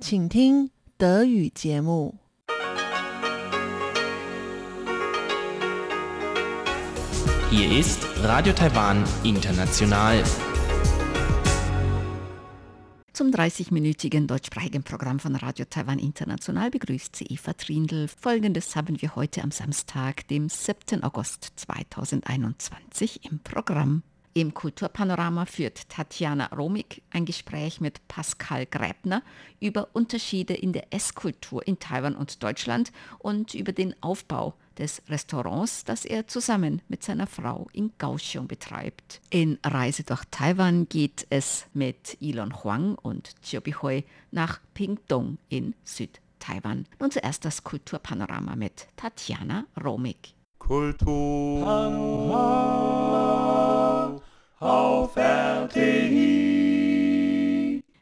请听德语节目。Hier ist Radio Taiwan International. Zum 30-minütigen deutschsprachigen Programm von Radio Taiwan International begrüßt sie Eva Trindl. Folgendes haben wir heute am Samstag, dem 7. August 2021 im Programm. Im Kulturpanorama führt Tatjana Romig ein Gespräch mit Pascal Gräbner über Unterschiede in der Esskultur in Taiwan und Deutschland und über den Aufbau des Restaurants, das er zusammen mit seiner Frau in Kaohsiung betreibt. In Reise durch Taiwan geht es mit Elon Huang und Chiu Bihui nach Pingtung in Südtaiwan. Nun zuerst das Kulturpanorama mit Tatjana Romig. Kulturpanorama auf RTI.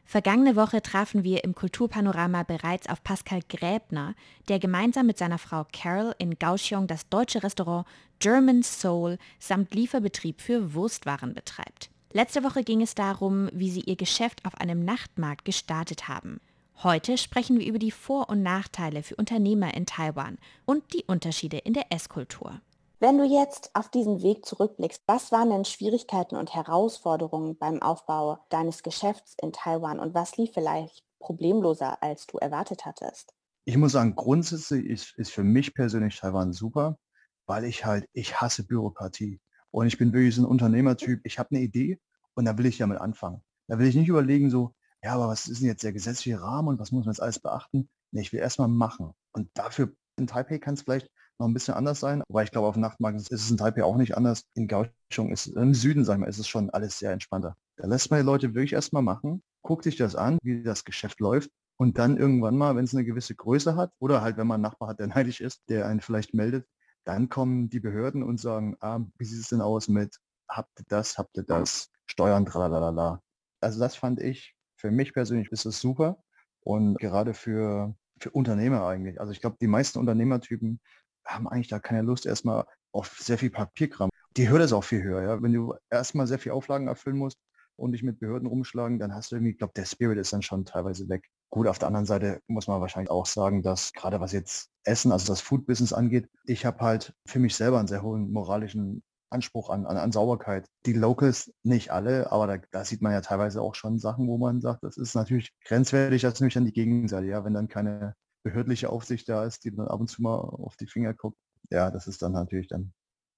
Vergangene Woche trafen wir im Kulturpanorama bereits auf Pascal Gräbner, der gemeinsam mit seiner Frau Carol in Kaohsiung das deutsche Restaurant German Soul samt Lieferbetrieb für Wurstwaren betreibt. Letzte Woche ging es darum, wie sie ihr Geschäft auf einem Nachtmarkt gestartet haben. Heute sprechen wir über die Vor- und Nachteile für Unternehmer in Taiwan und die Unterschiede in der Esskultur. Wenn du jetzt auf diesen Weg zurückblickst, was waren denn Schwierigkeiten und Herausforderungen beim Aufbau deines Geschäfts in Taiwan und was lief vielleicht problemloser, als du erwartet hattest? Ich muss sagen, grundsätzlich ist, ist für mich persönlich Taiwan super, weil ich halt, ich hasse Bürokratie. Und ich bin wirklich so ein Unternehmertyp. Ich habe eine Idee und da will ich damit anfangen. Da will ich nicht überlegen, so, ja, aber was ist denn jetzt der gesetzliche Rahmen und was muss man jetzt alles beachten? Nee, ich will erstmal machen. Und dafür in Taipei kann es vielleicht noch ein bisschen anders sein, aber ich glaube, auf Nachtmarken ist es in Taipei auch nicht anders. In Kaohsiung ist im Süden, sag ich mal, ist es schon alles sehr entspannter. Da lässt man die Leute wirklich erstmal machen, guckt sich das an, wie das Geschäft läuft und dann irgendwann mal, wenn es eine gewisse Größe hat oder halt, wenn man einen Nachbar hat, der neidisch ist, der einen vielleicht meldet, dann kommen die Behörden und sagen, ah, wie sieht es denn aus mit, habt ihr das, habt ihr das, Steuern, tralalala. Also das fand ich, für mich persönlich ist es super und gerade für, für Unternehmer eigentlich. Also ich glaube, die meisten Unternehmertypen haben eigentlich da keine Lust erstmal auf sehr viel Papierkram. Die Hürde ist auch viel höher, ja. Wenn du erstmal sehr viel Auflagen erfüllen musst und dich mit Behörden rumschlagen, dann hast du irgendwie, ich glaube, der Spirit ist dann schon teilweise weg. Gut, auf der anderen Seite muss man wahrscheinlich auch sagen, dass gerade was jetzt Essen, also das Food-Business angeht, ich habe halt für mich selber einen sehr hohen moralischen Anspruch an, an, an Sauberkeit. Die Locals nicht alle, aber da, da, sieht man ja teilweise auch schon Sachen, wo man sagt, das ist natürlich grenzwertig, das ist nämlich dann die Gegenseite, ja, wenn dann keine behördliche Aufsicht da ist, die dann ab und zu mal auf die Finger guckt. Ja, das ist dann natürlich dann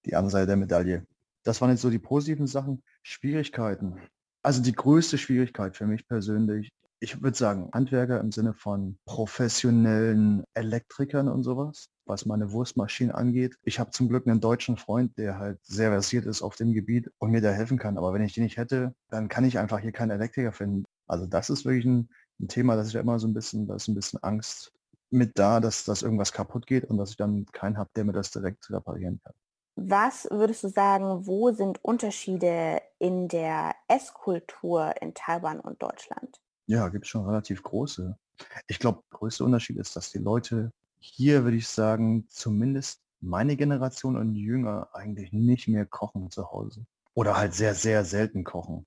die andere Seite der Medaille. Das waren jetzt so die positiven Sachen. Schwierigkeiten. Also die größte Schwierigkeit für mich persönlich, ich würde sagen, Handwerker im Sinne von professionellen Elektrikern und sowas, was meine Wurstmaschinen angeht. Ich habe zum Glück einen deutschen Freund, der halt sehr versiert ist auf dem Gebiet und mir da helfen kann. Aber wenn ich den nicht hätte, dann kann ich einfach hier keinen Elektriker finden. Also das ist wirklich ein, ein Thema, das ich ja immer so ein bisschen, da ist ein bisschen Angst mit da, dass, dass irgendwas kaputt geht und dass ich dann keinen habe, der mir das direkt reparieren kann. Was würdest du sagen, wo sind Unterschiede in der Esskultur in Taiwan und Deutschland? Ja, gibt es schon relativ große. Ich glaube, der größte Unterschied ist, dass die Leute hier, würde ich sagen, zumindest meine Generation und jünger eigentlich nicht mehr kochen zu Hause. Oder halt sehr, sehr selten kochen.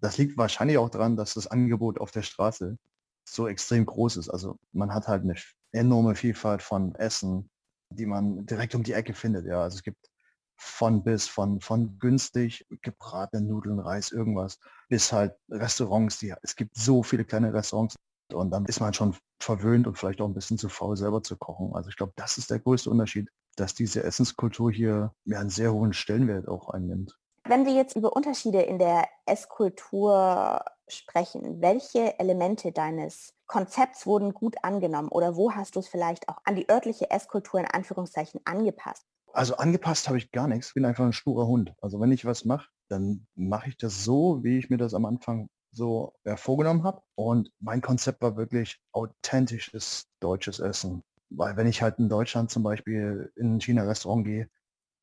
Das liegt wahrscheinlich auch daran, dass das Angebot auf der Straße so extrem groß ist. Also man hat halt eine enorme Vielfalt von Essen, die man direkt um die Ecke findet. Ja, also es gibt von bis, von, von günstig gebratene Nudeln, Reis, irgendwas, bis halt Restaurants, die, es gibt so viele kleine Restaurants und dann ist man schon verwöhnt und vielleicht auch ein bisschen zu faul selber zu kochen. Also ich glaube, das ist der größte Unterschied, dass diese Essenskultur hier ja, einen sehr hohen Stellenwert auch einnimmt. Wenn wir jetzt über Unterschiede in der Esskultur sprechen, welche Elemente deines Konzepts wurden gut angenommen oder wo hast du es vielleicht auch an die örtliche Esskultur in Anführungszeichen angepasst? Also angepasst habe ich gar nichts, ich bin einfach ein sturer Hund. Also wenn ich was mache, dann mache ich das so, wie ich mir das am Anfang so ja, vorgenommen habe. Und mein Konzept war wirklich authentisches deutsches Essen. Weil wenn ich halt in Deutschland zum Beispiel in ein China-Restaurant gehe,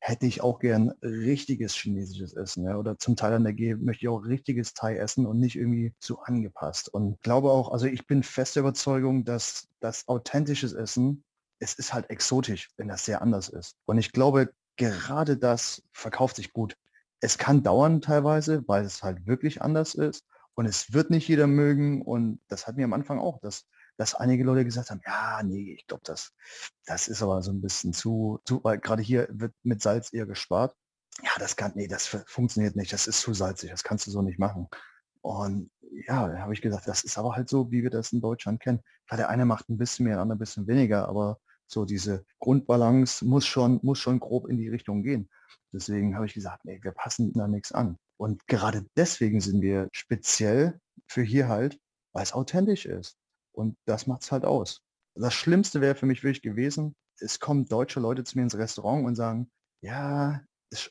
hätte ich auch gern richtiges chinesisches Essen. Ja? Oder zum Teil an der G möchte ich auch richtiges Thai essen und nicht irgendwie so angepasst. Und glaube auch, also ich bin fester Überzeugung, dass das authentisches Essen, es ist halt exotisch, wenn das sehr anders ist. Und ich glaube, gerade das verkauft sich gut. Es kann dauern teilweise, weil es halt wirklich anders ist. Und es wird nicht jeder mögen. Und das hat mir am Anfang auch, dass, dass einige Leute gesagt haben, ja, nee, ich glaube, das, das ist aber so ein bisschen zu, zu weil gerade hier wird mit Salz eher gespart. Ja, das kann, nee, das funktioniert nicht, das ist zu salzig, das kannst du so nicht machen. Und ja, da habe ich gesagt, das ist aber halt so, wie wir das in Deutschland kennen. Klar, der eine macht ein bisschen mehr, der andere ein bisschen weniger, aber so diese Grundbalance muss schon, muss schon grob in die Richtung gehen. Deswegen habe ich gesagt, nee, wir passen da nichts an. Und gerade deswegen sind wir speziell für hier halt, weil es authentisch ist. Und das macht es halt aus. Das Schlimmste wäre für mich wirklich gewesen, es kommen deutsche Leute zu mir ins Restaurant und sagen, ja,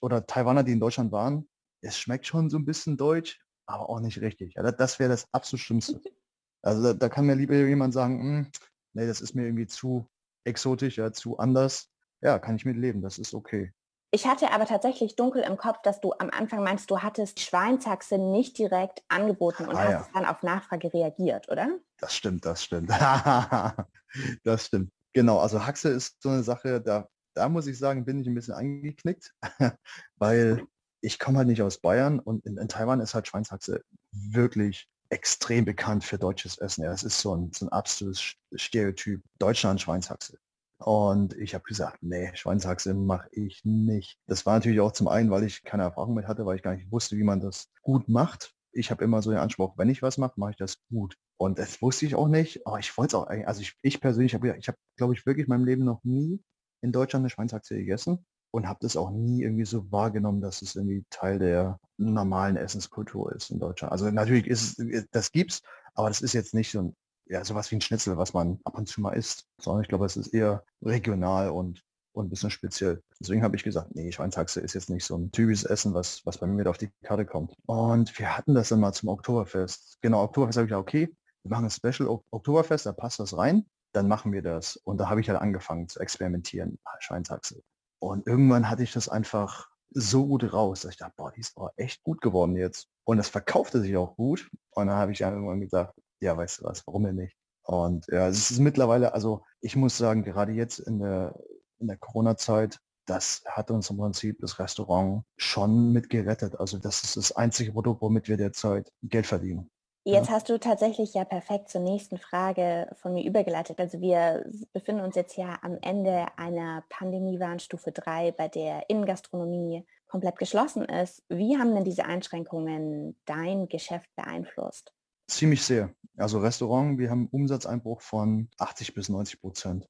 oder Taiwaner, die in Deutschland waren, es schmeckt schon so ein bisschen deutsch, aber auch nicht richtig. Ja, das wäre das absolut Schlimmste. Also da, da, kann mir lieber jemand sagen, hm, nee, das ist mir irgendwie zu exotisch, ja, zu anders. Ja, kann ich mit leben, das ist okay. Ich hatte aber tatsächlich dunkel im Kopf, dass du am Anfang meinst, du hattest Schweinshaxe nicht direkt angeboten und ah, hast ja. dann auf Nachfrage reagiert, oder? Das stimmt, das stimmt. das stimmt. Genau, also Haxe ist so eine Sache, da, da muss ich sagen, bin ich ein bisschen eingeknickt, weil ich komme halt nicht aus Bayern und in, in, Taiwan ist halt Schweinshaxe wirklich extrem bekannt für deutsches Essen. Ja, es ist so ein, so ein absolutes Stereotyp Deutschland Schweinshaxe. Und ich habe gesagt, nee, Schweinshaxe mache ich nicht. Das war natürlich auch zum einen, weil ich keine Erfahrung mit hatte, weil ich gar nicht wusste, wie man das gut macht. Ich habe immer so den Anspruch, wenn ich was mache, mache ich das gut. Und das wusste ich auch nicht, aber ich wollte es auch eigentlich, also ich, ich persönlich habe, ich habe, glaube ich, wirklich in meinem Leben noch nie in Deutschland eine Schweinshaxe gegessen und habe das auch nie irgendwie so wahrgenommen, dass es irgendwie Teil der normalen Essenskultur ist in Deutschland. Also natürlich ist es, das gibt's, aber das ist jetzt nicht so ein ja, sowas wie ein Schnitzel, was man ab und zu mal isst, sondern ich glaube, es ist eher regional und, und ein bisschen speziell. Deswegen habe ich gesagt, nee, Schweinshaxe ist jetzt nicht so ein typisches Essen, was, was bei mir mit auf die Karte kommt. Und wir hatten das dann mal zum Oktoberfest. Genau, Oktoberfest habe ich gesagt, okay, wir machen ein Special Oktoberfest, da passt das rein, dann machen wir das. Und da habe ich halt angefangen zu experimentieren, Schweinshaxe. Und irgendwann hatte ich das einfach so gut raus, dass ich dachte, boah, die ist echt gut geworden jetzt. Und das verkaufte sich auch gut. Und dann habe ich irgendwann gesagt, ja, weißt du was, warum denn nicht? Und ja, es ist mittlerweile, also ich muss sagen, gerade jetzt in der, in der Corona-Zeit, das hat uns im Prinzip das Restaurant schon mit gerettet. Also das ist das einzige Produkt, womit wir derzeit Geld verdienen. Jetzt ja. hast du tatsächlich ja perfekt zur nächsten Frage von mir übergeleitet. Also wir befinden uns jetzt ja am Ende einer Pandemie-Warnstufe 3, bei der Innengastronomie komplett geschlossen ist. Wie haben denn diese Einschränkungen dein Geschäft beeinflusst? Ziemlich sehr. Also Restaurant, wir haben Umsatzeinbruch von 80 bis 90 Prozent.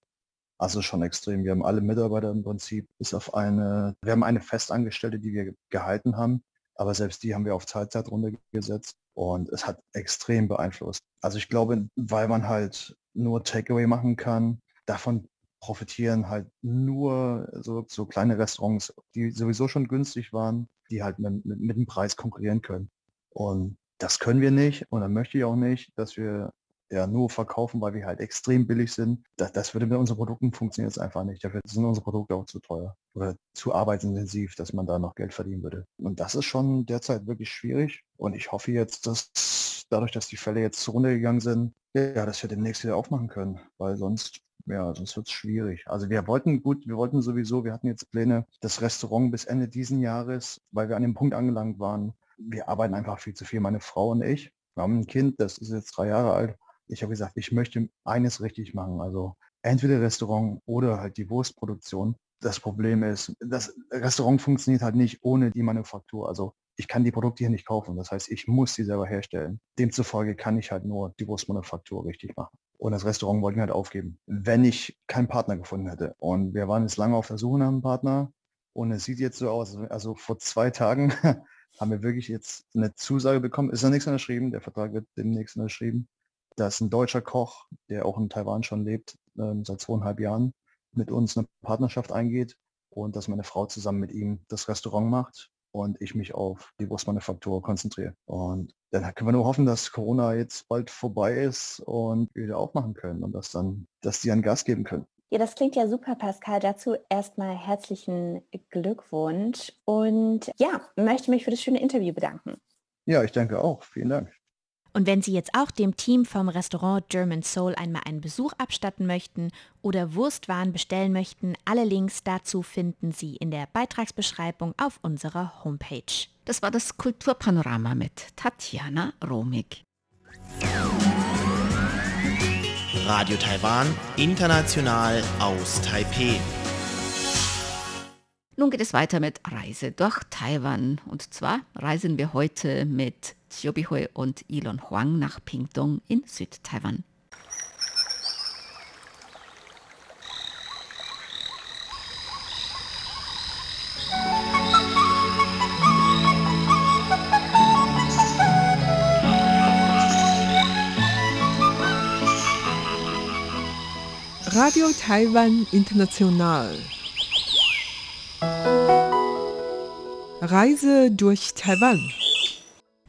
Also schon extrem. Wir haben alle Mitarbeiter im Prinzip bis auf eine, wir haben eine Festangestellte, die wir gehalten haben, aber selbst die haben wir auf Teilzeit runtergesetzt und es hat extrem beeinflusst. Also ich glaube, weil man halt nur Takeaway machen kann, davon profitieren halt nur so, so kleine Restaurants, die sowieso schon günstig waren, die halt mit, mit, mit dem Preis konkurrieren können. Und das können wir nicht und dann möchte ich auch nicht, dass wir ja nur verkaufen, weil wir halt extrem billig sind. Das, das würde mit unseren Produkten funktioniert es einfach nicht. Dafür sind unsere Produkte auch zu teuer oder zu arbeitsintensiv, dass man da noch Geld verdienen würde. Und das ist schon derzeit wirklich schwierig. Und ich hoffe jetzt, dass dadurch, dass die Fälle jetzt runtergegangen sind, ja, dass wir demnächst wieder aufmachen können, weil sonst ja, sonst wird es schwierig. Also wir wollten gut, wir wollten sowieso, wir hatten jetzt Pläne, das Restaurant bis Ende diesen Jahres, weil wir an dem Punkt angelangt waren, wir arbeiten einfach viel zu viel, meine Frau und ich. Wir haben ein Kind, das ist jetzt drei Jahre alt. Ich habe gesagt, ich möchte eines richtig machen. Also entweder Restaurant oder halt die Wurstproduktion. Das Problem ist, das Restaurant funktioniert halt nicht ohne die Manufaktur. Also ich kann die Produkte hier nicht kaufen. Das heißt, ich muss sie selber herstellen. Demzufolge kann ich halt nur die Wurstmanufaktur richtig machen. Und das Restaurant wollten wir halt aufgeben, wenn ich keinen Partner gefunden hätte. Und wir waren jetzt lange auf der Suche nach einem Partner. Und es sieht jetzt so aus, also vor zwei Tagen haben wir wirklich jetzt eine Zusage bekommen, ist noch nichts unterschrieben, der Vertrag wird demnächst unterschrieben, dass ein deutscher Koch, der auch in Taiwan schon lebt, ähm, seit zweieinhalb Jahren, mit uns eine Partnerschaft eingeht und dass meine Frau zusammen mit ihm das Restaurant macht und ich mich auf die Wurstmanufaktur konzentriere. Und dann können wir nur hoffen, dass Corona jetzt bald vorbei ist und wir wieder aufmachen können und dass dann, dass die einen Gas geben können. Ja, das klingt ja super, Pascal. Dazu erstmal herzlichen Glückwunsch und ja, möchte mich für das schöne Interview bedanken. Ja, ich danke auch. Vielen Dank. Und wenn Sie jetzt auch dem Team vom Restaurant German Soul einmal einen Besuch abstatten möchten oder Wurstwaren bestellen möchten, alle Links dazu finden Sie in der Beitragsbeschreibung auf unserer Homepage. Das war das Kulturpanorama mit Tatjana Romig. Radio Taiwan, international aus Taipeh. Nun geht es weiter mit Reise durch Taiwan. Und zwar reisen wir heute mit Xiu und Elon Huang nach Pingtung in Südtaiwan. Radio Taiwan International. Reise durch Taiwan.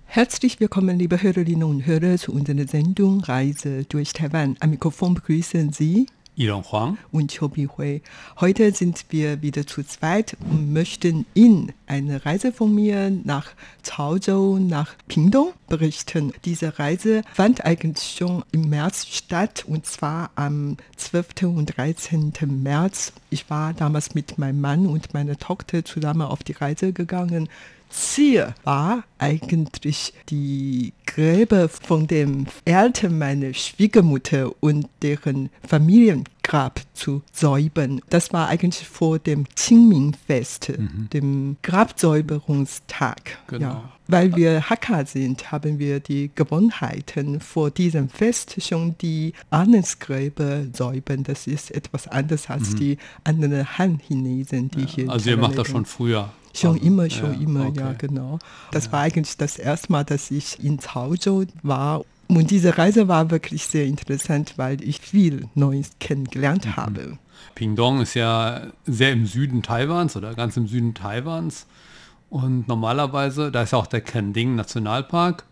Herzlich willkommen, liebe Hörerinnen und Hörer, zu unserer Sendung Reise durch Taiwan. Am Mikrofon begrüßen Sie Ilon Huang und Chobi Hui. Heute sind wir wieder zu zweit und möchten Ihnen eine Reise von mir nach Chaozhou, nach Pingdong berichten. Diese Reise fand eigentlich schon im März statt und zwar am 12. und 13. März. Ich war damals mit meinem Mann und meiner Tochter zusammen auf die Reise gegangen. Ziel war eigentlich die Gräber von den Eltern meiner Schwiegermutter und deren Familiengrab zu säubern. Das war eigentlich vor dem Qingming-Fest, Mhm. dem Grabsäuberungstag. Genau. Ja. Weil wir Hakka sind, haben wir die Gewohnheiten vor diesem Fest schon die Ahnensgräber säubern. Das ist etwas anderes als die anderen Han-Chinesen, die hier in Mhm. Also ihr macht das schon früher. Schon Also, immer, schon ja, immer, okay. ja, genau. Das war eigentlich das erste Mal, dass ich in Chaozhou war. Und diese Reise war wirklich sehr interessant, weil ich viel Neues kennengelernt Mhm. habe. Pingdong ist ja sehr im Süden Taiwans oder ganz im Süden Taiwans. Und normalerweise, da ist ja auch der Kending Nationalpark.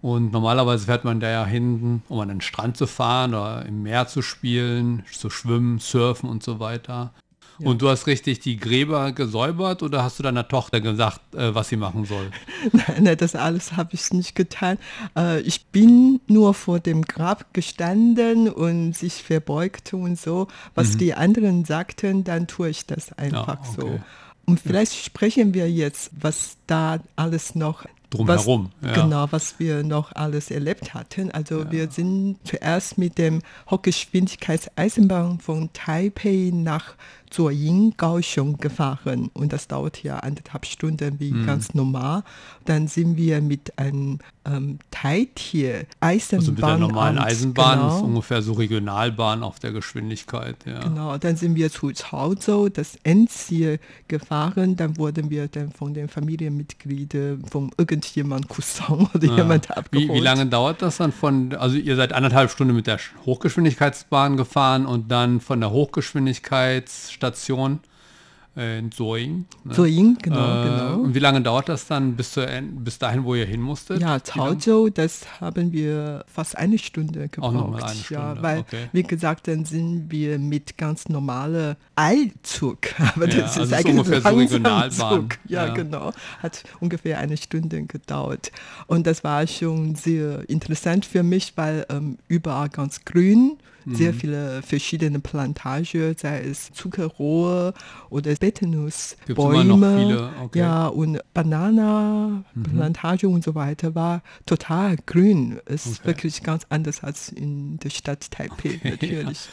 Und normalerweise fährt man da ja hin, um an den Strand zu fahren oder im Meer zu spielen, zu schwimmen, surfen und so weiter. Und du hast richtig die Gräber gesäubert oder hast du deiner Tochter gesagt, äh, was sie machen soll? Nein, nein, das alles habe ich nicht getan. Äh, ich bin nur vor dem Grab gestanden und sich verbeugt und so. Was die anderen sagten, dann tue ich das einfach Mhm. okay. so. Und vielleicht sprechen wir jetzt, was da alles noch Drumherum, Was, ja. Genau, was wir noch alles erlebt hatten. Also wir sind zuerst mit dem Hochgeschwindigkeitseisenbahn von Taipei nach Zuoying, Kaohsiung gefahren. Und das dauert ja anderthalb Stunden wie Mhm. ganz normal. Dann sind wir mit einem ähm, Taitier Eisenbahn. Also mit der normalen Eisenbahn ist genau. ungefähr so Regionalbahn auf der Geschwindigkeit. Ja. Genau, dann sind wir zu Chaozhou, das Endziel, gefahren. Dann wurden wir dann von den Familienmitgliedern, von irgendjemand Cousin oder jemand Ja. abgeholt. Wie, wie lange dauert das dann von, also ihr seid anderthalb Stunden mit der Hochgeschwindigkeitsbahn gefahren und dann von der Hochgeschwindigkeitsstation äh, in Soing. Ne? Zuoying, genau, äh, genau. Und wie lange dauert das dann bis, zur, bis dahin, wo ihr hin musstet? Ja? Chaozhou, das haben wir fast eine Stunde gebraucht. mal eine Ja, Stunde, weil, okay. wie gesagt, dann sind wir mit ganz normaler Eilzug. Aber Ja, das also ist ist eigentlich ungefähr so Regionalbahn. Ja, Ja. genau. Hat ungefähr eine Stunde gedauert. Und das war schon sehr interessant für mich, weil ähm, überall ganz grün, Mhm. sehr viele verschiedene Plantagen, sei es Zuckerrohr oder viele, okay. Ja, und Banana-Plantage und so weiter war total grün. Ist Okay. wirklich ganz anders als in der Stadt Taipei natürlich.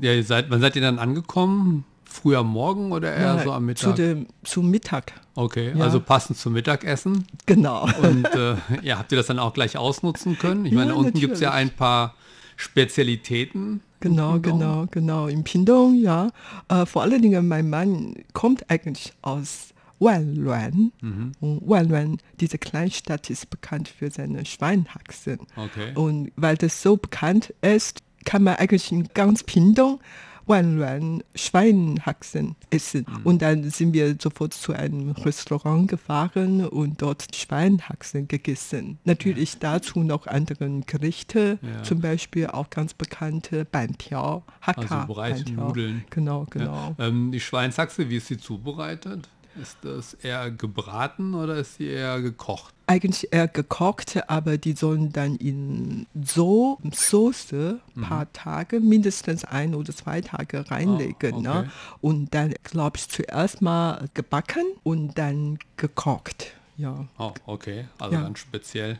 Ja, ihr seid, wann seid ihr dann angekommen? Früh am Morgen oder eher Ja, so am Zu Mittag? dem, zum Mittag, okay, ja. also passend zum Mittagessen. genau. Und äh, ja, habt ihr das dann auch gleich ausnutzen können? Ich meine, Ja, unten gibt es ja ein paar Spezialitäten. Genau, genau, genau. In Pingdong, ja. Äh, vor allen Dingen, mein Mann kommt eigentlich aus Wanluan. Mhm. Und Wanluan, diese Kleinstadt, ist bekannt für seine Schweinhaxen. Okay. Und weil das so bekannt ist, kann man eigentlich in ganz Pingdong Wanluan Schweinhaxen essen. Mhm. Und dann sind wir sofort zu einem Restaurant gefahren und dort Schweinhaxen gegessen. Natürlich dazu noch andere Gerichte, Ja. zum Beispiel auch ganz bekannte Bantiao, Hakka. Also Bantiao. Nudeln. Genau, genau. Ja. Ähm, die Schweinshaxe, wie ist sie zubereitet? Ist das eher gebraten oder ist sie eher gekocht? Eigentlich eher gekocht, aber die sollen dann in so Soße ein paar Tage, mindestens ein oder zwei Tage reinlegen. okay. ne? Und dann, glaube ich, zuerst mal gebacken und dann gekocht. Ja. Oh, okay. Also Ja. ganz speziell.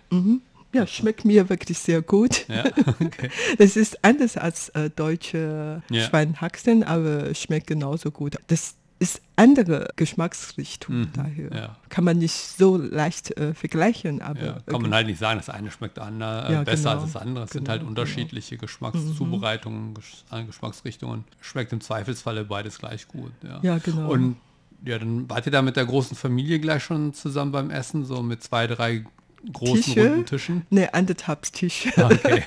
Ja, schmeckt mir wirklich sehr gut. Ja, okay. Das ist anders als äh, deutsche Ja. Schweinehaxen, aber schmeckt genauso gut. Das ist andere Geschmacksrichtung, daher Mhm. ja. kann man nicht so leicht äh, vergleichen. Aber Ja, kann man halt nicht sagen, das eine schmeckt ander, äh, Ja, besser genau. als das andere. Es sind Genau, halt genau. unterschiedliche Geschmackszubereitungen, Gesch äh, Geschmacksrichtungen. Schmeckt im Zweifelsfalle beides gleich gut. Ja, genau. Und ja, dann wart ihr da mit der großen Familie gleich schon zusammen beim Essen, so mit zwei, drei großen Tische? runden Tischen? Ne, anderthalb Tische, Okay.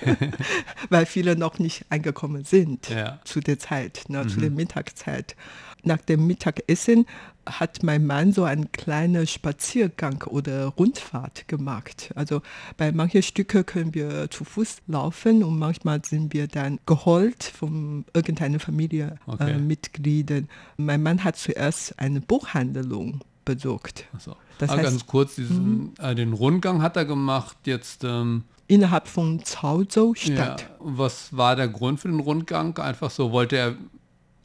weil viele noch nicht angekommen sind Ja. Mhm. zu der Zeit, ne, zu der Mittagszeit. Nach dem Mittagessen hat mein Mann so einen kleinen Spaziergang oder Rundfahrt gemacht. Also bei manchen Stücke können wir zu Fuß laufen und manchmal sind wir dann geholt von irgendeiner Familie Okay. äh. Mein Mann hat zuerst eine Buchhandlung besucht. Achso. Das heißt- ganz kurz, diesen, äh, den Rundgang hat er gemacht. Jetzt, ähm, Innerhalb von Caozhou ja, was war der Grund für den Rundgang? Einfach so wollte er,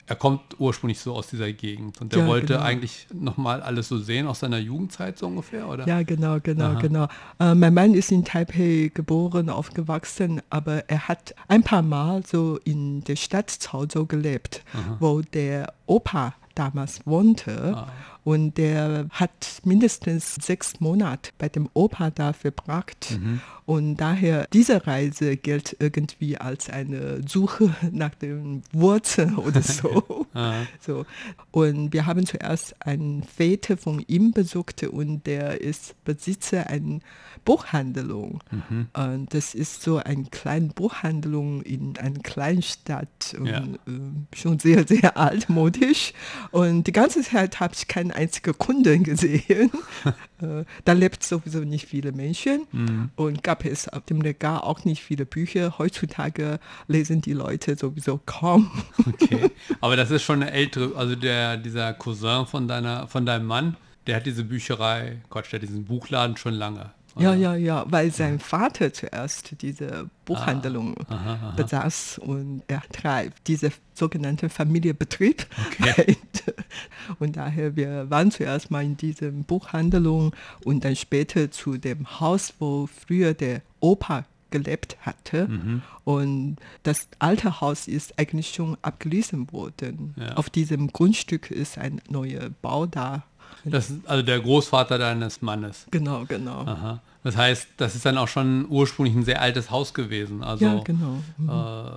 er kommt ursprünglich so aus dieser Gegend und er Ja, wollte genau. eigentlich nochmal alles so sehen aus seiner Jugendzeit so ungefähr, oder? Ja, genau, genau, Aha. genau. Äh, mein Mann ist in Taipei geboren, aufgewachsen, aber er hat ein paar Mal so in der Stadt Caozhou gelebt, wo der Opa damals wohnte. Ah. Und der hat mindestens sechs Monate bei dem Opa da verbracht. Mhm. Und daher, diese Reise gilt irgendwie als eine Suche nach den Wurzeln oder so. Ah. so. Und wir haben zuerst einen Väter von ihm besucht und der ist Besitzer einer Buchhandlung. Mhm. Und das ist so eine kleine Buchhandlung in einer kleinen Stadt und Ja. äh, schon sehr, sehr altmodisch. Und die ganze Zeit habe ich keinen einzigen Kunden gesehen. äh, da lebt sowieso nicht viele Menschen Mhm. und gab es auf dem Regal auch nicht viele Bücher. Heutzutage lesen die Leute sowieso kaum. Okay. Aber das ist schon eine ältere, also der, dieser Cousin von deiner, von deinem Mann, der hat diese Bücherei, Quatsch, der hat diesen Buchladen schon lange. Ja, ja, ja, weil sein Vater zuerst diese Buchhandlung Ah, aha, aha. besaß und er treibt diese sogenannte Familienbetrieb. Okay. Und daher, wir waren zuerst mal in diesem Buchhandlung und dann später zu dem Haus, wo früher der Opa gelebt hatte. Mhm. Und das alte Haus ist eigentlich schon abgerissen worden. Ja. Auf diesem Grundstück ist ein neuer Bau da. Das ist also der Großvater deines Mannes. Genau, genau. Aha. Das heißt, das ist dann auch schon ursprünglich ein sehr altes Haus gewesen. Also Ja, genau. Mhm. äh,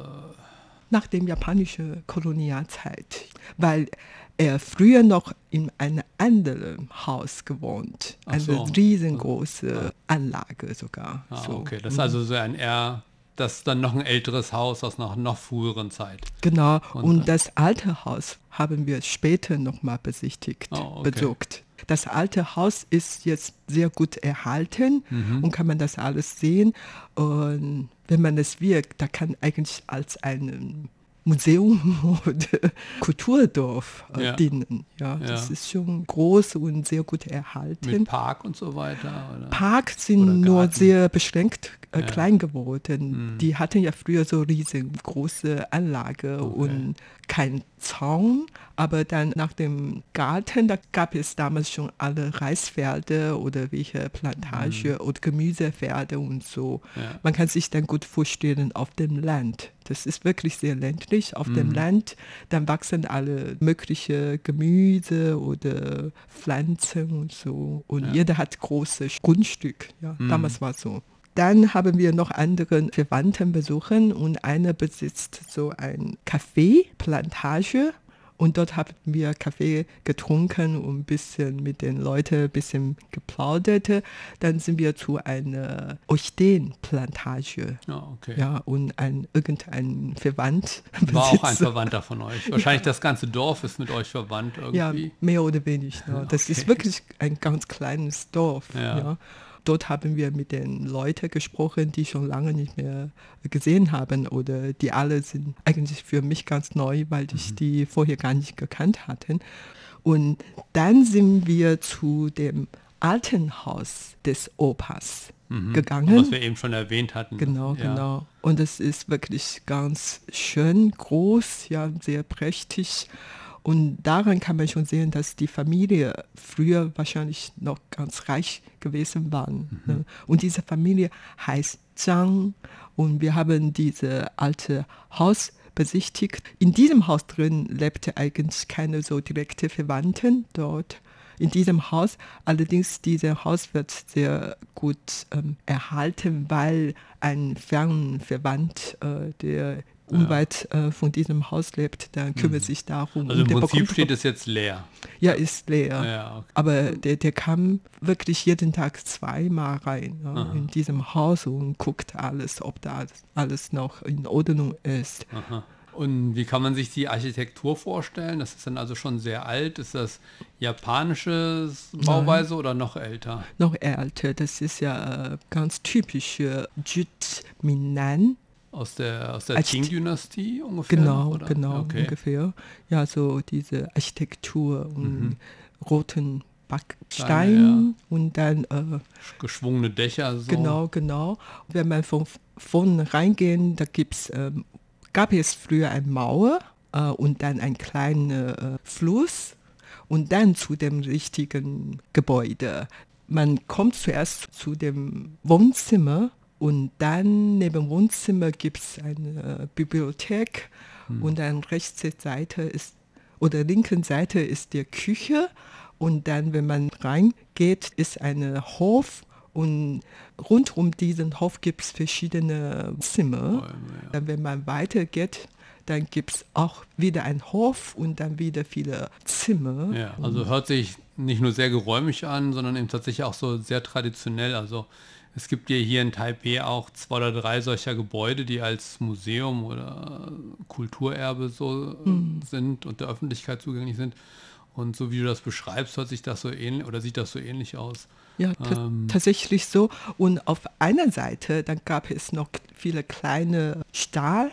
nach dem japanischen Kolonialzeit, weil er früher noch in einem anderen Haus gewohnt, Ach eine so. riesengroße Anlage sogar. ah, so. okay. Das ist also so ein eher, das dann noch ein älteres Haus aus einer noch früheren Zeit. Genau, Und, und, das alte Haus haben wir später nochmal besichtigt, Oh, okay. besucht. Das alte Haus ist jetzt sehr gut erhalten Mhm. und kann man das alles sehen. Und wenn man es wirkt, da kann eigentlich als ein Museum oder Kulturdorf äh, Ja. dienen. Ja, das Ja. ist schon groß und sehr gut erhalten. Mit Park und so weiter. Oder? Park sind nur sehr beschränkt äh, Ja. klein geworden. Mhm. Die hatten ja früher so riesengroße Anlage und kein Zaun, aber dann nach dem Garten, da gab es damals schon alle Reisfelder oder welche Plantage oder Gemüsefelder und so. Mhm. Ja. Man kann sich dann gut vorstellen auf dem Land. Das ist wirklich sehr ländlich. Auf dem Land, dann wachsen alle mögliche Gemüse oder Pflanzen und so. Und Ja. jeder hat großes Grundstück. Ja, damals war es so. Dann haben wir noch andere Verwandten besuchen und einer besitzt so ein Café, Plantage. Und dort haben wir Kaffee getrunken und ein bisschen mit den Leuten ein bisschen geplaudert. Dann sind wir zu einer Orchideenplantage. Ja, okay. Ja, und ein, irgendein Verwandt War auch ein Verwandter von euch. Wahrscheinlich das ganze Dorf ist mit euch verwandt Ja, irgendwie. mehr oder weniger. Ne? Das ist Okay. wirklich ein ganz kleines Dorf. Ja. Ja. Dort haben wir mit den Leuten gesprochen, die schon lange nicht mehr gesehen haben oder die alle sind eigentlich für mich ganz neu, weil Mhm. ich die vorher gar nicht gekannt hatte. Und dann sind wir zu dem alten Haus des Opas gegangen. Was wir eben schon erwähnt hatten. Genau, ja. genau. Und es ist wirklich ganz schön groß, ja, sehr prächtig. Und daran kann man schon sehen, dass die Familie früher wahrscheinlich noch ganz reich gewesen waren. Ne? Und diese Familie heißt Zhang. Und wir haben dieses alte Haus besichtigt. In diesem Haus drin lebte eigentlich keine so direkte Verwandten dort in diesem Haus. Allerdings, dieses Haus wird sehr gut ähm, erhalten, weil ein Fernverwandt, äh, der unweit äh, von diesem Haus lebt, der kümmert sich darum. Also im Prinzip steht es jetzt leer. Ja, ist leer. Ja, okay. Aber der, der kam wirklich jeden Tag zweimal rein ja, in diesem Haus und guckt alles, ob da alles noch in Ordnung ist. Aha. Und wie kann man sich die Architektur vorstellen? Das ist dann also schon sehr alt. Ist das japanische Bauweise oder noch älter? Noch älter, das ist ja äh, ganz typische Jut Minnan. Aus der, aus der Qing-Dynastie ungefähr? Genau, oder? genau, Okay. ungefähr. Ja, so diese Architektur und Mhm. roten Backstein Steine, und dann äh, Geschwungene Dächer. So. Genau, genau. Wenn man von vorne reingehen, da gibt's, ähm, gab es früher eine Mauer äh, und dann ein kleiner äh, Fluss und dann zu dem richtigen Gebäude. Man kommt zuerst zu dem Wohnzimmer und dann neben Wohnzimmer gibt es eine äh, Bibliothek und dann rechte Seite ist oder linken Seite ist die Küche und dann, wenn man reingeht, ist ein Hof und rund um diesen Hof gibt es verschiedene Zimmer. Dann, wenn man weitergeht, dann gibt es auch wieder einen Hof und dann wieder viele Zimmer. Ja, also hört sich nicht nur sehr geräumig an, sondern eben tatsächlich auch so sehr traditionell. Also es gibt ja hier in Taipei auch zwei oder drei solcher Gebäude, die als Museum oder Kulturerbe so Mhm. sind und der Öffentlichkeit zugänglich sind. Und so wie du das beschreibst, hört sich das so ähnlich oder sieht das so ähnlich aus. Ja, Ähm. tatsächlich so. Und auf einer Seite, dann gab es noch viele kleine Stahl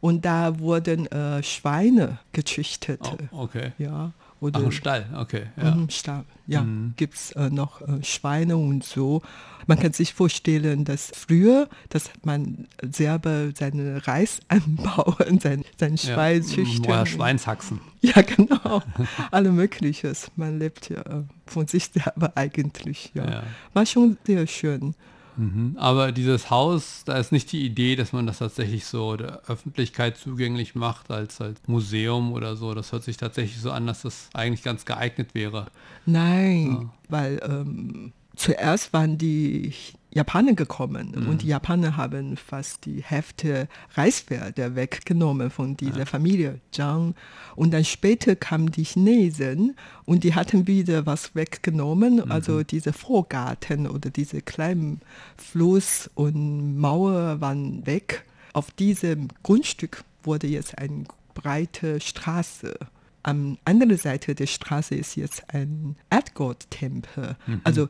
und da wurden äh, Schweine gezüchtet. Oh, okay. Ja, Ach, oder ein Stall, okay. Ja. Mhm, Stall. Ja, gibt es äh, noch äh, Schweine und so. Man kann sich vorstellen, dass früher, dass man selber seinen Reis anbauen, sein, sein Schwein ja. züchten. Woher Schweinshaxen. Ja, genau. Alle Mögliches. Man lebt ja äh, von sich selber eigentlich. Ja. Ja. War schon sehr schön. Mhm. Aber dieses Haus, da ist nicht die Idee, dass man das tatsächlich so der Öffentlichkeit zugänglich macht als, als Museum oder so. Das hört sich tatsächlich so an, dass das eigentlich ganz geeignet wäre. Nein, weil ähm, zuerst waren die Japaner gekommen und die Japaner haben fast die Hälfte Reisfelder weggenommen von dieser Familie Zhang. Und dann später kamen die Chinesen und die hatten wieder was weggenommen, also diese Vorgarten oder diese kleinen Fluss und Mauer waren weg. Auf diesem Grundstück wurde jetzt eine breite Straße. Am anderen Seite der Straße ist jetzt ein Erdgott-Tempel. Also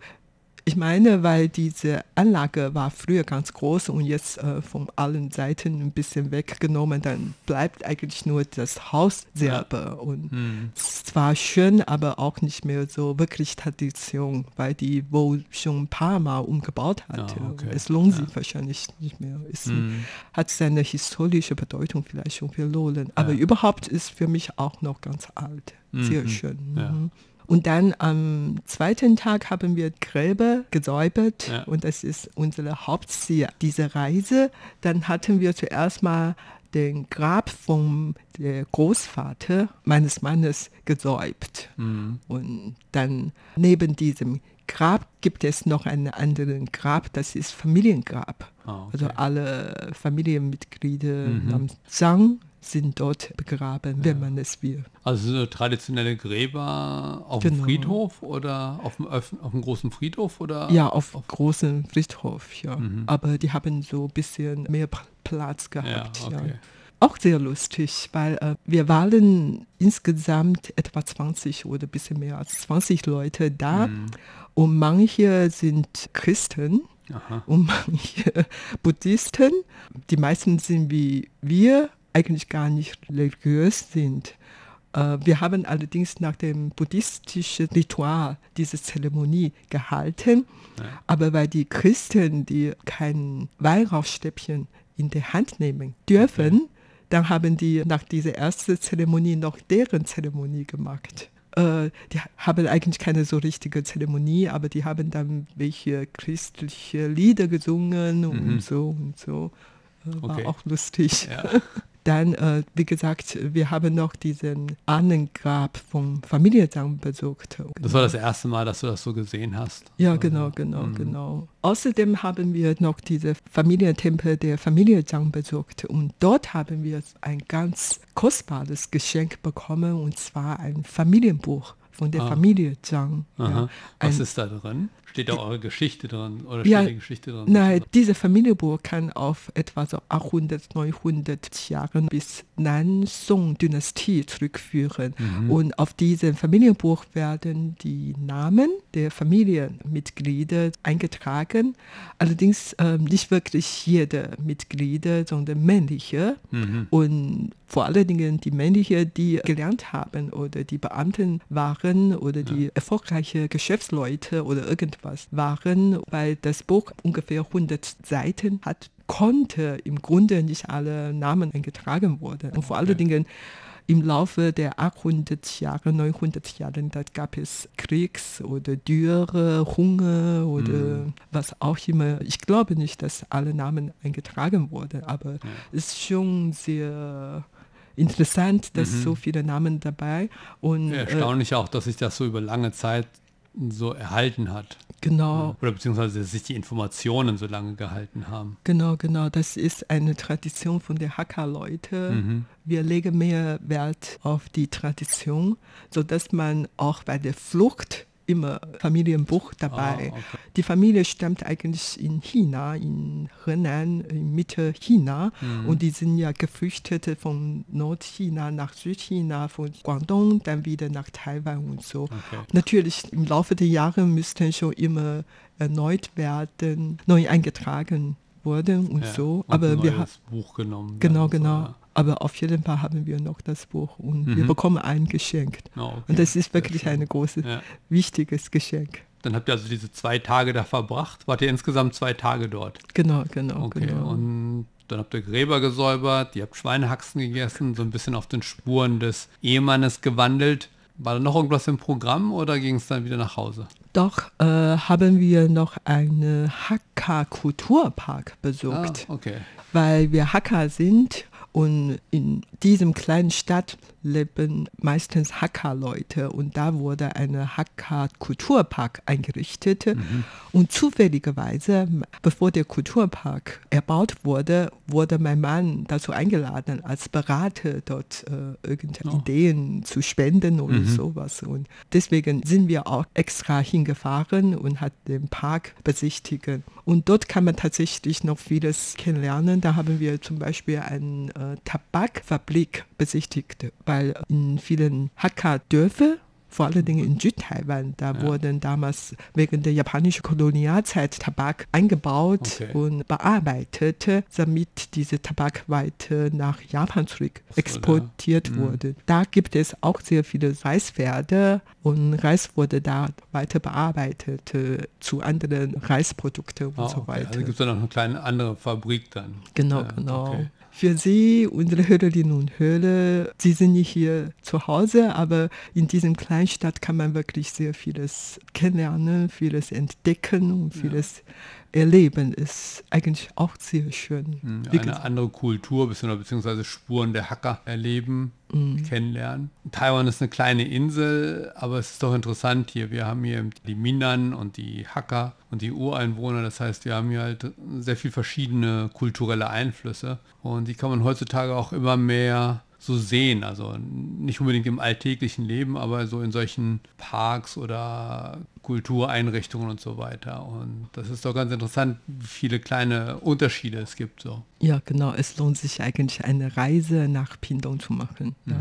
ich meine, weil diese Anlage war früher ganz groß und jetzt äh, von allen Seiten ein bisschen weggenommen, dann bleibt eigentlich nur das Haus selber. Und es ist zwar schön, aber auch nicht mehr so wirklich Tradition, weil die wohl schon ein paar Mal umgebaut hatte. Ah, okay. Es lohnt sich wahrscheinlich nicht mehr. Es hat seine historische Bedeutung vielleicht schon verloren. Aber überhaupt ist für mich auch noch ganz alt. Sehr schön. Ja. Mhm. Und dann am zweiten Tag haben wir Gräber gesäubert Ja. und das ist unsere Hauptziel dieser Reise. Dann hatten wir zuerst mal den Grab vom der Großvater meines Mannes gesäubt. Und dann neben diesem Grab gibt es noch einen anderen Grab, das ist Familiengrab. Ah, okay. Also alle Familienmitglieder namens Zhang sind dort begraben, wenn man es will. Also so traditionelle Gräber auf dem Genau. Friedhof oder auf dem, Öff auf dem großen Friedhof oder? Ja, auf, großen Friedhof, ja. Aber die haben so ein bisschen mehr Platz Ja, gehabt. Ja, okay. Auch sehr lustig, weil äh, wir waren insgesamt etwa 20 oder ein bisschen mehr als 20 Leute da. Und manche sind Christen Aha. und manche Buddhisten. Die meisten sind wie wir, eigentlich gar nicht religiös sind. Äh, wir haben allerdings nach dem buddhistischen Ritual diese Zeremonie gehalten, ja. aber weil die Christen, die kein Weihrauchstäbchen in der Hand nehmen dürfen, okay. dann haben die nach dieser ersten Zeremonie noch deren Zeremonie gemacht äh, die haben eigentlich keine so richtige Zeremonie, aber die haben dann welche christliche Lieder gesungen mhm. und so und so. Äh, war okay. auch lustig. Ja. Dann, äh, wie gesagt, wir haben noch diesen Ahnengrab vom Familienzang besucht. Das war das erste Mal, dass du das so gesehen hast? Ja, genau, genau, mhm. genau. Außerdem haben wir noch diese Familientempel der Familie Zhang besucht und dort haben wir ein ganz kostbares Geschenk bekommen und zwar ein Familienbuch von der ah. Familie Zhang. Ja. Was ist da drin? Steht da eure Geschichte drin oder steht ja, die Geschichte drin? Nein, diese Familienbuch kann auf etwa so 800, 900 Jahre bis Nan-Song-Dynastie zurückführen. Mhm. Und auf diesem Familienbuch werden die Namen der Familienmitglieder eingetragen. Allerdings äh, nicht wirklich jede Mitglieder, sondern männliche. Mhm. Und vor allen Dingen die männliche, die gelernt haben oder die Beamten waren oder die ja. erfolgreiche Geschäftsleute oder irgendwas waren, weil das Buch ungefähr 100 Seiten hat, konnte im Grunde nicht alle Namen eingetragen worden. Und vor okay. allen Dingen im Laufe der 800 Jahre, 900 Jahre, da gab es Kriegs- oder Dürre, Hunger oder mhm. was auch immer. Ich glaube nicht, dass alle Namen eingetragen wurden, aber ja. es ist schon sehr interessant, dass mhm. so viele Namen dabei und ja, erstaunlich äh, auch, dass sich das so über lange Zeit so erhalten hat. Genau. Oder beziehungsweise sich die Informationen so lange gehalten haben. Genau, genau. Das ist eine Tradition von der Hakka-Leute. Mhm. Wir legen mehr Wert auf die Tradition, sodass man auch bei der Flucht immer Familienbuch dabei. Ah, okay. Die Familie stammt eigentlich in China, in Henan, in Mitte China. Mhm. Und die sind ja geflüchtet von Nordchina nach Südchina, von Guangdong, dann wieder nach Taiwan und so. Okay. Natürlich im Laufe der Jahre müssten schon immer erneut werden, neu eingetragen wurden und ja, so. Und Aber wir haben Buch genommen. Genau, genau. So, ja. Aber auf jeden Fall haben wir noch das Buch und mhm. wir bekommen ein Geschenk. Oh, okay. Und das ist wirklich ein großes, ja. wichtiges Geschenk. Dann habt ihr also diese zwei Tage da verbracht. Wart ihr insgesamt zwei Tage dort? Genau, genau. Okay. Genau. Und dann habt ihr Gräber gesäubert, ihr habt Schweinehaxen gegessen, so ein bisschen auf den Spuren des Ehemannes gewandelt. War da noch irgendwas im Programm oder ging es dann wieder nach Hause? Doch äh, haben wir noch einen Hakka-Kulturpark besucht. Ah, okay. Weil wir Hakka sind und in diesem kleinen Stadt leben meistens Hakka-Leute und da wurde ein Hakka-Kulturpark eingerichtet. Mhm. Und zufälligerweise, bevor der Kulturpark erbaut wurde, wurde mein Mann dazu eingeladen, als Berater dort äh, irgendeine oh. Ideen zu spenden oder mhm. sowas. Und deswegen sind wir auch extra hingefahren und hat den Park besichtigt. Und dort kann man tatsächlich noch vieles kennenlernen. Da haben wir zum Beispiel eine äh, Tabakfabrik besichtigt, weil in vielen Hakka-Dörfern vor allen Dingen in Südtaiwan. Da ja. wurden damals wegen der japanischen Kolonialzeit Tabak eingebaut okay. und bearbeitet, damit diese Tabak weiter nach Japan zurück exportiert ja. wurde. Mhm. Da gibt es auch sehr viele Reisfelder und Reis wurde da weiter bearbeitet äh, zu anderen Reisprodukten und ah, so weiter. Also gibt es da noch eine kleine andere Fabrik dann. Genau, ja, genau. Okay für Sie, unsere Hörerinnen und Hörer, Sie sind nicht hier zu Hause, aber in diesem Kleinstadt kann man wirklich sehr vieles kennenlernen, vieles entdecken und vieles erleben, ist eigentlich auch sehr schön. Mhm, eine gesagt. andere Kultur beziehungsweise Spuren der Hacker erleben, mhm. kennenlernen. Taiwan ist eine kleine Insel, aber es ist doch interessant hier. Wir haben hier die Minan und die Hacker und die Ureinwohner. Das heißt, wir haben hier halt sehr viel verschiedene kulturelle Einflüsse und die kann man heutzutage auch immer mehr so sehen. Also nicht unbedingt im alltäglichen Leben, aber so in solchen Parks oder Kultureinrichtungen und so weiter. Und das ist doch ganz interessant, wie viele kleine Unterschiede es gibt. So. Ja, genau. Es lohnt sich eigentlich eine Reise nach Pindong zu machen. Ja.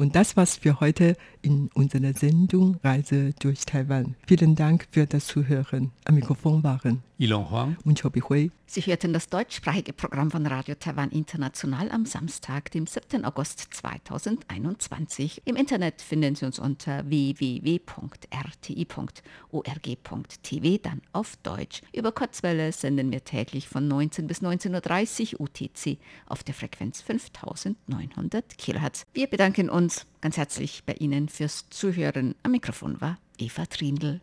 Und das war's für heute in unserer Sendung Reise durch Taiwan. Vielen Dank für das Zuhören. Am Mikrofon waren Ilon Huang und Chobi Hui. Sie hörten das deutschsprachige Programm von Radio Taiwan International am Samstag, dem 7. August 2021. Im Internet finden Sie uns unter www.rti.org.tv, dann auf Deutsch. Über Kurzwelle senden wir täglich von 19 bis 19.30 Uhr UTC auf der Frequenz 5900 kHz. Wir bedanken uns ganz herzlich bei Ihnen fürs Zuhören. Am Mikrofon war Eva Trindl.